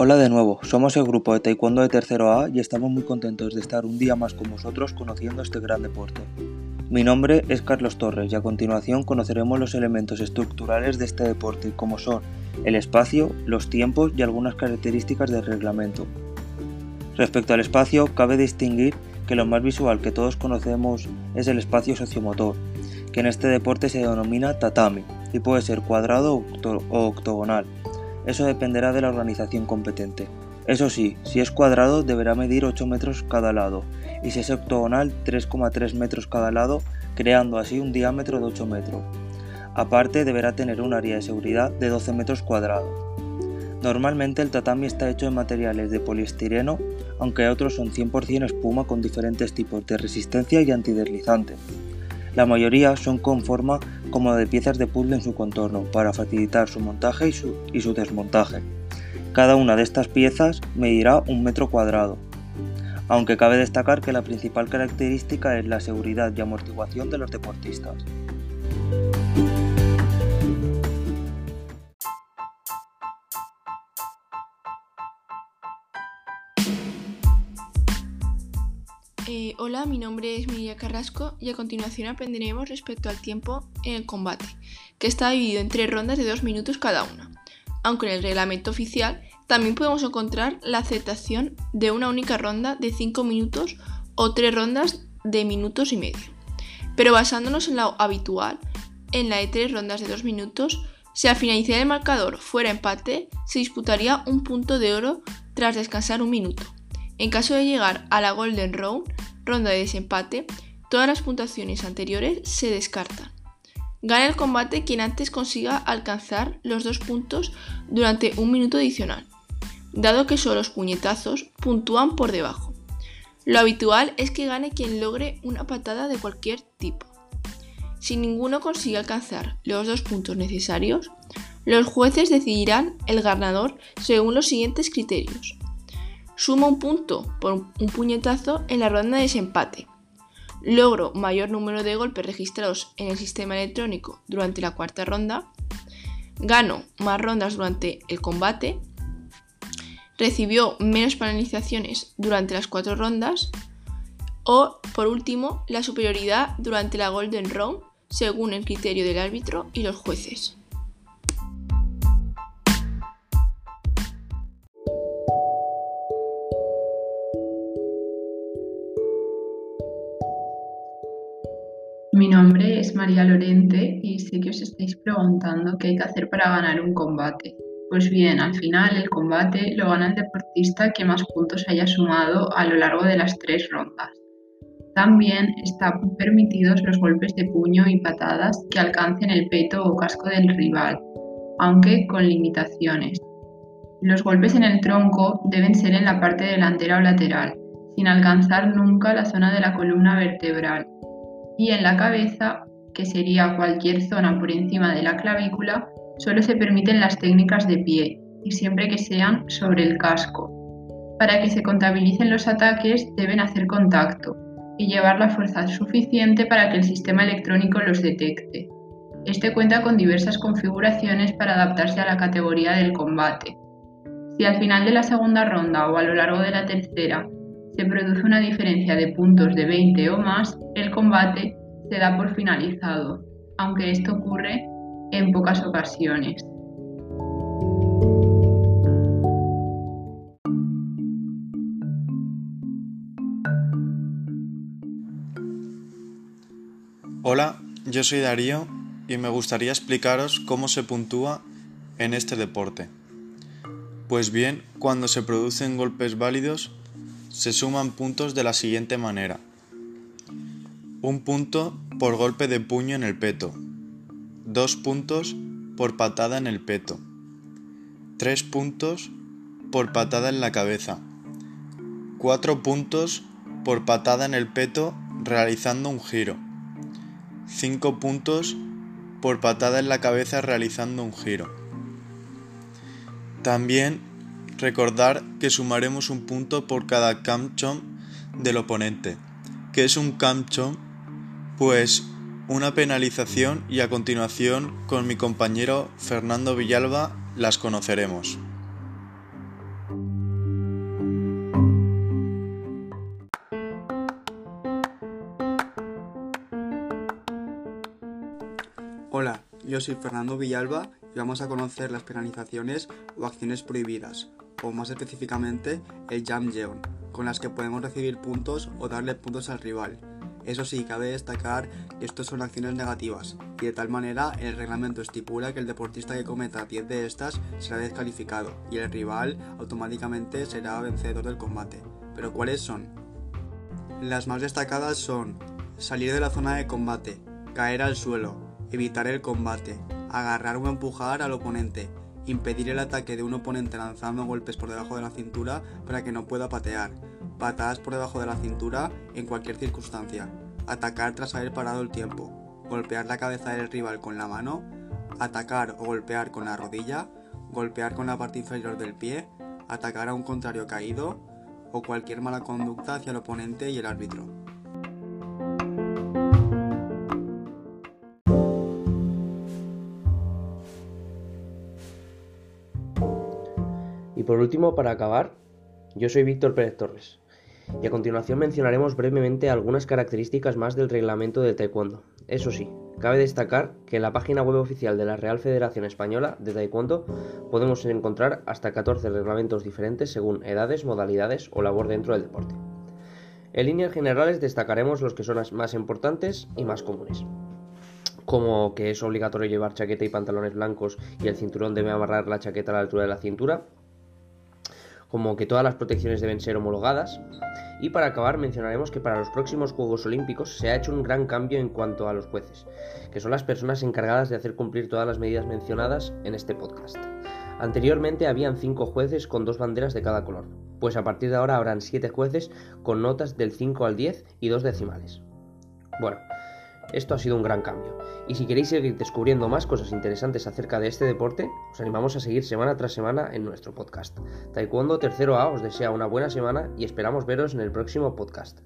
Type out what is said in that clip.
Hola de nuevo, somos el grupo de Taekwondo de Tercero A y estamos muy contentos de estar un día más con vosotros conociendo este gran deporte. Mi nombre es Carlos Torres y a continuación conoceremos los elementos estructurales de este deporte como son el espacio, los tiempos y algunas características del reglamento. Respecto al espacio, cabe distinguir que lo más visual que todos conocemos es el espacio sociomotor, que en este deporte se denomina tatami y puede ser cuadrado o octogonal eso dependerá de la organización competente. Eso sí, si es cuadrado deberá medir 8 metros cada lado y si es octogonal 3,3 metros cada lado, creando así un diámetro de 8 metros. Aparte deberá tener un área de seguridad de 12 metros cuadrados. Normalmente el tatami está hecho de materiales de poliestireno, aunque otros son 100% espuma con diferentes tipos de resistencia y antideslizante. La mayoría son con forma como de piezas de puzzle en su contorno para facilitar su montaje y su, y su desmontaje. Cada una de estas piezas medirá un metro cuadrado, aunque cabe destacar que la principal característica es la seguridad y amortiguación de los deportistas. Eh, hola, mi nombre es Miriam Carrasco y a continuación aprenderemos respecto al tiempo en el combate, que está dividido en tres rondas de dos minutos cada una. Aunque en el reglamento oficial también podemos encontrar la aceptación de una única ronda de 5 minutos o tres rondas de minutos y medio. Pero basándonos en lo habitual, en la de tres rondas de dos minutos, si al finalizar el marcador fuera empate, se disputaría un punto de oro tras descansar un minuto. En caso de llegar a la Golden Round, ronda de desempate, todas las puntuaciones anteriores se descartan. Gana el combate quien antes consiga alcanzar los dos puntos durante un minuto adicional, dado que solo los puñetazos puntúan por debajo. Lo habitual es que gane quien logre una patada de cualquier tipo. Si ninguno consigue alcanzar los dos puntos necesarios, los jueces decidirán el ganador según los siguientes criterios suma un punto por un puñetazo en la ronda de desempate. Logro mayor número de golpes registrados en el sistema electrónico durante la cuarta ronda. Gano más rondas durante el combate. Recibió menos penalizaciones durante las cuatro rondas. O, por último, la superioridad durante la Golden Round según el criterio del árbitro y los jueces. Nombre es María Lorente y sé que os estáis preguntando qué hay que hacer para ganar un combate. Pues bien, al final el combate lo gana el deportista que más puntos haya sumado a lo largo de las tres rondas. También están permitidos los golpes de puño y patadas que alcancen el peto o casco del rival, aunque con limitaciones. Los golpes en el tronco deben ser en la parte delantera o lateral, sin alcanzar nunca la zona de la columna vertebral y en la cabeza, que sería cualquier zona por encima de la clavícula, solo se permiten las técnicas de pie y siempre que sean sobre el casco. Para que se contabilicen los ataques deben hacer contacto y llevar la fuerza suficiente para que el sistema electrónico los detecte. Este cuenta con diversas configuraciones para adaptarse a la categoría del combate. Si al final de la segunda ronda o a lo largo de la tercera se produce una diferencia de puntos de 20 o más, el combate se da por finalizado, aunque esto ocurre en pocas ocasiones. Hola, yo soy Darío y me gustaría explicaros cómo se puntúa en este deporte. Pues bien, cuando se producen golpes válidos, se suman puntos de la siguiente manera. Un punto por golpe de puño en el peto. Dos puntos por patada en el peto. Tres puntos por patada en la cabeza. Cuatro puntos por patada en el peto realizando un giro. Cinco puntos por patada en la cabeza realizando un giro. También Recordar que sumaremos un punto por cada camchón del oponente. ¿Qué es un camchón? Pues una penalización y a continuación con mi compañero Fernando Villalba las conoceremos. Hola, yo soy Fernando Villalba y vamos a conocer las penalizaciones o acciones prohibidas, o más específicamente el jam jeon, con las que podemos recibir puntos o darle puntos al rival. Eso sí, cabe destacar que esto son acciones negativas, y de tal manera el reglamento estipula que el deportista que cometa 10 de estas será descalificado y el rival automáticamente será vencedor del combate. ¿Pero cuáles son? Las más destacadas son salir de la zona de combate, caer al suelo, evitar el combate, agarrar o empujar al oponente, impedir el ataque de un oponente lanzando golpes por debajo de la cintura para que no pueda patear, patadas por debajo de la cintura en cualquier circunstancia, atacar tras haber parado el tiempo, golpear la cabeza del rival con la mano, atacar o golpear con la rodilla, golpear con la parte inferior del pie, atacar a un contrario caído. O cualquier mala conducta hacia el oponente y el árbitro. Y por último, para acabar, yo soy Víctor Pérez Torres. Y a continuación mencionaremos brevemente algunas características más del reglamento de Taekwondo. Eso sí, cabe destacar que en la página web oficial de la Real Federación Española de Taekwondo podemos encontrar hasta 14 reglamentos diferentes según edades, modalidades o labor dentro del deporte. En líneas generales destacaremos los que son más importantes y más comunes como que es obligatorio llevar chaqueta y pantalones blancos y el cinturón debe amarrar la chaqueta a la altura de la cintura, como que todas las protecciones deben ser homologadas. Y para acabar mencionaremos que para los próximos Juegos Olímpicos se ha hecho un gran cambio en cuanto a los jueces, que son las personas encargadas de hacer cumplir todas las medidas mencionadas en este podcast. Anteriormente habían 5 jueces con dos banderas de cada color, pues a partir de ahora habrán 7 jueces con notas del 5 al 10 y dos decimales. Bueno, esto ha sido un gran cambio. Y si queréis seguir descubriendo más cosas interesantes acerca de este deporte, os animamos a seguir semana tras semana en nuestro podcast. Taekwondo Tercero A os desea una buena semana y esperamos veros en el próximo podcast.